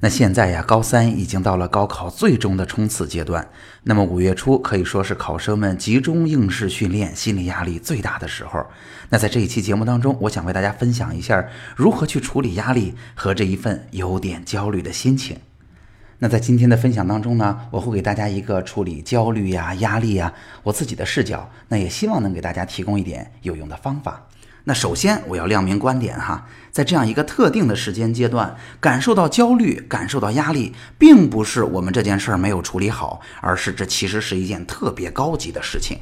那现在呀，高三已经到了高考最终的冲刺阶段。那么五月初可以说是考生们集中应试训练、心理压力最大的时候。那在这一期节目当中，我想为大家分享一下如何去处理压力和这一份有点焦虑的心情。那在今天的分享当中呢，我会给大家一个处理焦虑呀、压力呀我自己的视角。那也希望能给大家提供一点有用的方法。那首先我要亮明观点哈，在这样一个特定的时间阶段，感受到焦虑、感受到压力，并不是我们这件事儿没有处理好，而是这其实是一件特别高级的事情。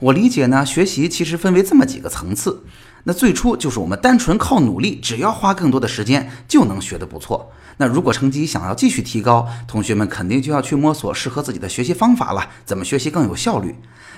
我理解呢，学习其实分为这么几个层次。那最初就是我们单纯靠努力，只要花更多的时间就能学得不错。那如果成绩想要继续提高，同学们肯定就要去摸索适合自己的学习方法了，怎么学习更有效率？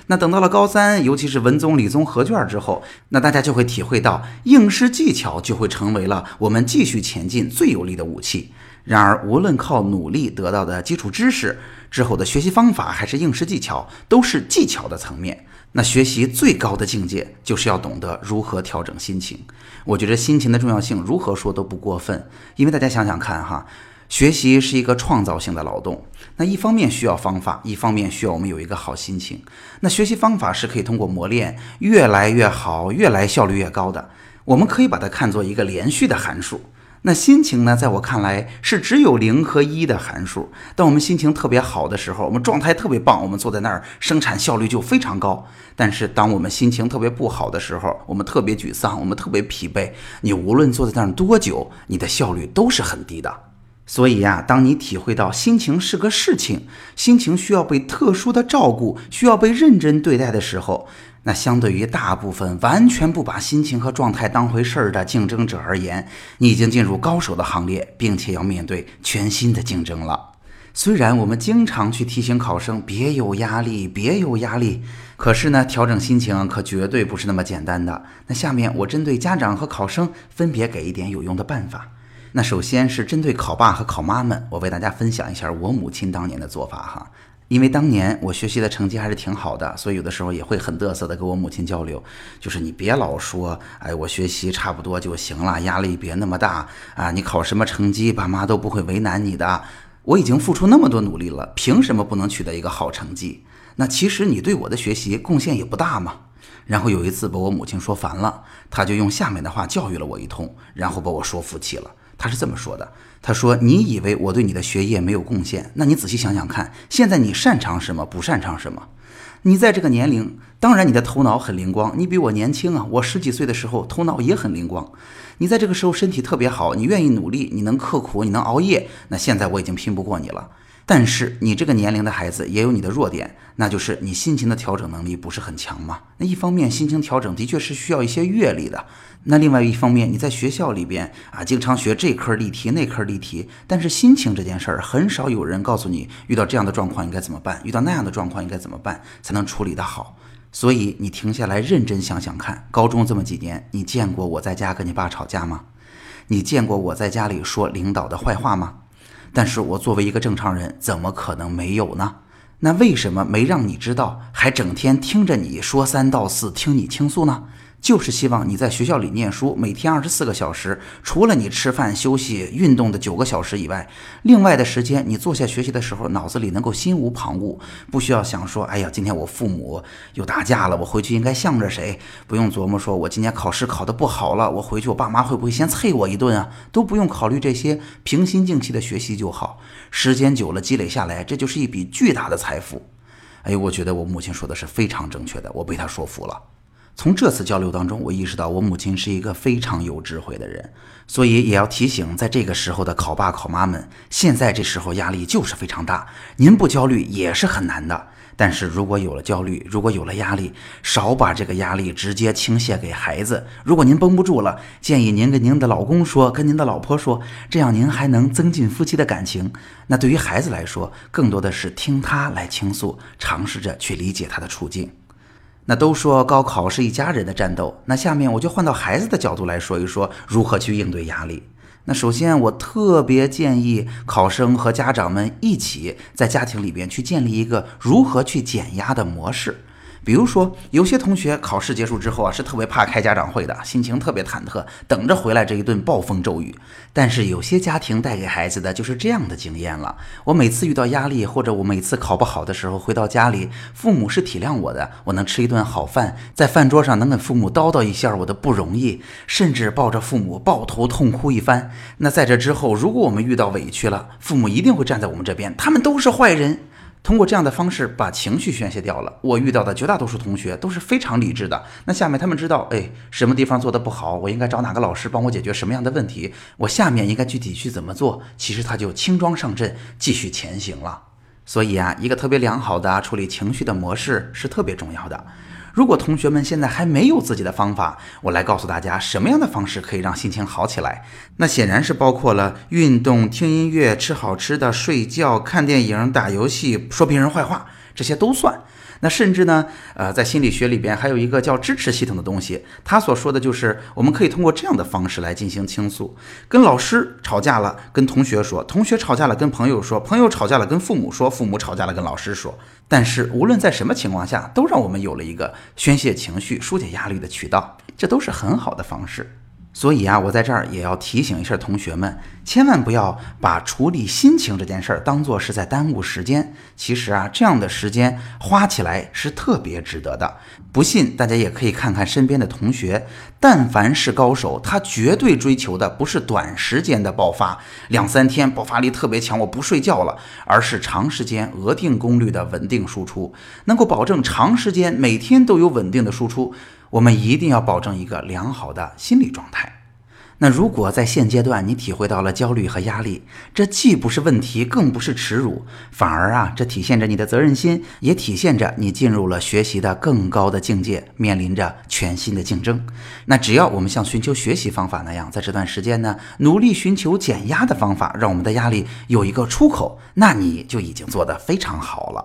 那等到了高三，尤其是文综、理综合卷之后，那大家就会体会到应试技巧就会成为了我们继续前进最有力的武器。然而，无论靠努力得到的基础知识之后的学习方法，还是应试技巧，都是技巧的层面。那学习最高的境界，就是要懂得如何调整心情。我觉得心情的重要性，如何说都不过分。因为大家想想看哈。学习是一个创造性的劳动，那一方面需要方法，一方面需要我们有一个好心情。那学习方法是可以通过磨练越来越好，越来效率越高的。我们可以把它看作一个连续的函数。那心情呢，在我看来是只有零和一的函数。当我们心情特别好的时候，我们状态特别棒，我们坐在那儿生产效率就非常高。但是当我们心情特别不好的时候，我们特别沮丧，我们特别疲惫，你无论坐在那儿多久，你的效率都是很低的。所以呀，当你体会到心情是个事情，心情需要被特殊的照顾，需要被认真对待的时候，那相对于大部分完全不把心情和状态当回事儿的竞争者而言，你已经进入高手的行列，并且要面对全新的竞争了。虽然我们经常去提醒考生别有压力，别有压力，可是呢，调整心情可绝对不是那么简单的。那下面我针对家长和考生分别给一点有用的办法。那首先是针对考爸和考妈们，我为大家分享一下我母亲当年的做法哈。因为当年我学习的成绩还是挺好的，所以有的时候也会很嘚瑟的跟我母亲交流，就是你别老说，哎，我学习差不多就行了，压力别那么大啊，你考什么成绩，爸妈都不会为难你的。我已经付出那么多努力了，凭什么不能取得一个好成绩？那其实你对我的学习贡献也不大嘛。然后有一次把我母亲说烦了，她就用下面的话教育了我一通，然后把我说服气了。他是这么说的：“他说，你以为我对你的学业没有贡献？那你仔细想想看，现在你擅长什么，不擅长什么？你在这个年龄，当然你的头脑很灵光。你比我年轻啊，我十几岁的时候头脑也很灵光。你在这个时候身体特别好，你愿意努力，你能刻苦，你能熬夜。那现在我已经拼不过你了。但是你这个年龄的孩子也有你的弱点，那就是你心情的调整能力不是很强嘛。那一方面，心情调整的确是需要一些阅历的。”那另外一方面，你在学校里边啊，经常学这科例题那科例题，但是心情这件事儿很少有人告诉你，遇到这样的状况应该怎么办，遇到那样的状况应该怎么办才能处理得好。所以你停下来认真想想看，高中这么几年，你见过我在家跟你爸吵架吗？你见过我在家里说领导的坏话吗？但是我作为一个正常人，怎么可能没有呢？那为什么没让你知道，还整天听着你说三道四，听你倾诉呢？就是希望你在学校里念书，每天二十四个小时，除了你吃饭、休息、运动的九个小时以外，另外的时间你坐下学习的时候，脑子里能够心无旁骛，不需要想说，哎呀，今天我父母又打架了，我回去应该向着谁？不用琢磨说，我今天考试考得不好了，我回去我爸妈会不会先啐我一顿啊？都不用考虑这些，平心静气的学习就好。时间久了积累下来，这就是一笔巨大的财富。哎，我觉得我母亲说的是非常正确的，我被她说服了。从这次交流当中，我意识到我母亲是一个非常有智慧的人，所以也要提醒在这个时候的考爸考妈们，现在这时候压力就是非常大，您不焦虑也是很难的。但是如果有了焦虑，如果有了压力，少把这个压力直接倾泻给孩子。如果您绷不住了，建议您跟您的老公说，跟您的老婆说，这样您还能增进夫妻的感情。那对于孩子来说，更多的是听他来倾诉，尝试着去理解他的处境。那都说高考是一家人的战斗，那下面我就换到孩子的角度来说一说如何去应对压力。那首先，我特别建议考生和家长们一起在家庭里边去建立一个如何去减压的模式。比如说，有些同学考试结束之后啊，是特别怕开家长会的，心情特别忐忑，等着回来这一顿暴风骤雨。但是有些家庭带给孩子的就是这样的经验了：我每次遇到压力，或者我每次考不好的时候，回到家里，父母是体谅我的，我能吃一顿好饭，在饭桌上能跟父母叨叨一下我的不容易，甚至抱着父母抱头痛哭一番。那在这之后，如果我们遇到委屈了，父母一定会站在我们这边，他们都是坏人。通过这样的方式把情绪宣泄掉了。我遇到的绝大多数同学都是非常理智的。那下面他们知道，哎，什么地方做的不好，我应该找哪个老师帮我解决什么样的问题，我下面应该具体去怎么做。其实他就轻装上阵，继续前行了。所以啊，一个特别良好的处理情绪的模式是特别重要的。如果同学们现在还没有自己的方法，我来告诉大家什么样的方式可以让心情好起来。那显然是包括了运动、听音乐、吃好吃的、睡觉、看电影、打游戏、说别人坏话，这些都算。那甚至呢，呃，在心理学里边还有一个叫支持系统的东西，他所说的就是我们可以通过这样的方式来进行倾诉：跟老师吵架了，跟同学说；同学吵架了，跟朋友说；朋友吵架了，跟父母说；父母吵架了，跟老师说。但是无论在什么情况下，都让我们有了一个宣泄情绪、疏解压力的渠道，这都是很好的方式。所以啊，我在这儿也要提醒一下同学们，千万不要把处理心情这件事儿当做是在耽误时间。其实啊，这样的时间花起来是特别值得的。不信，大家也可以看看身边的同学，但凡是高手，他绝对追求的不是短时间的爆发，两三天爆发力特别强，我不睡觉了，而是长时间额定功率的稳定输出，能够保证长时间每天都有稳定的输出。我们一定要保证一个良好的心理状态。那如果在现阶段你体会到了焦虑和压力，这既不是问题，更不是耻辱，反而啊，这体现着你的责任心，也体现着你进入了学习的更高的境界，面临着全新的竞争。那只要我们像寻求学习方法那样，在这段时间呢，努力寻求减压的方法，让我们的压力有一个出口，那你就已经做得非常好了。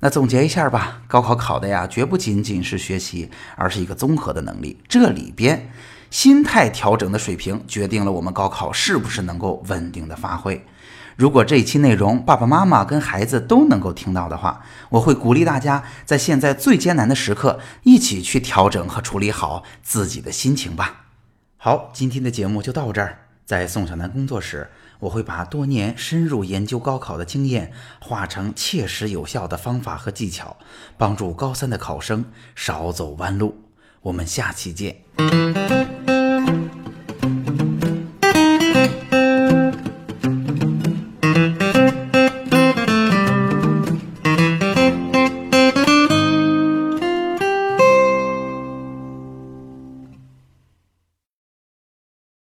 那总结一下吧，高考考的呀，绝不仅仅是学习，而是一个综合的能力。这里边，心态调整的水平决定了我们高考是不是能够稳定的发挥。如果这一期内容爸爸妈妈跟孩子都能够听到的话，我会鼓励大家在现在最艰难的时刻，一起去调整和处理好自己的心情吧。好，今天的节目就到这儿，在宋小楠工作时。我会把多年深入研究高考的经验化成切实有效的方法和技巧，帮助高三的考生少走弯路。我们下期见。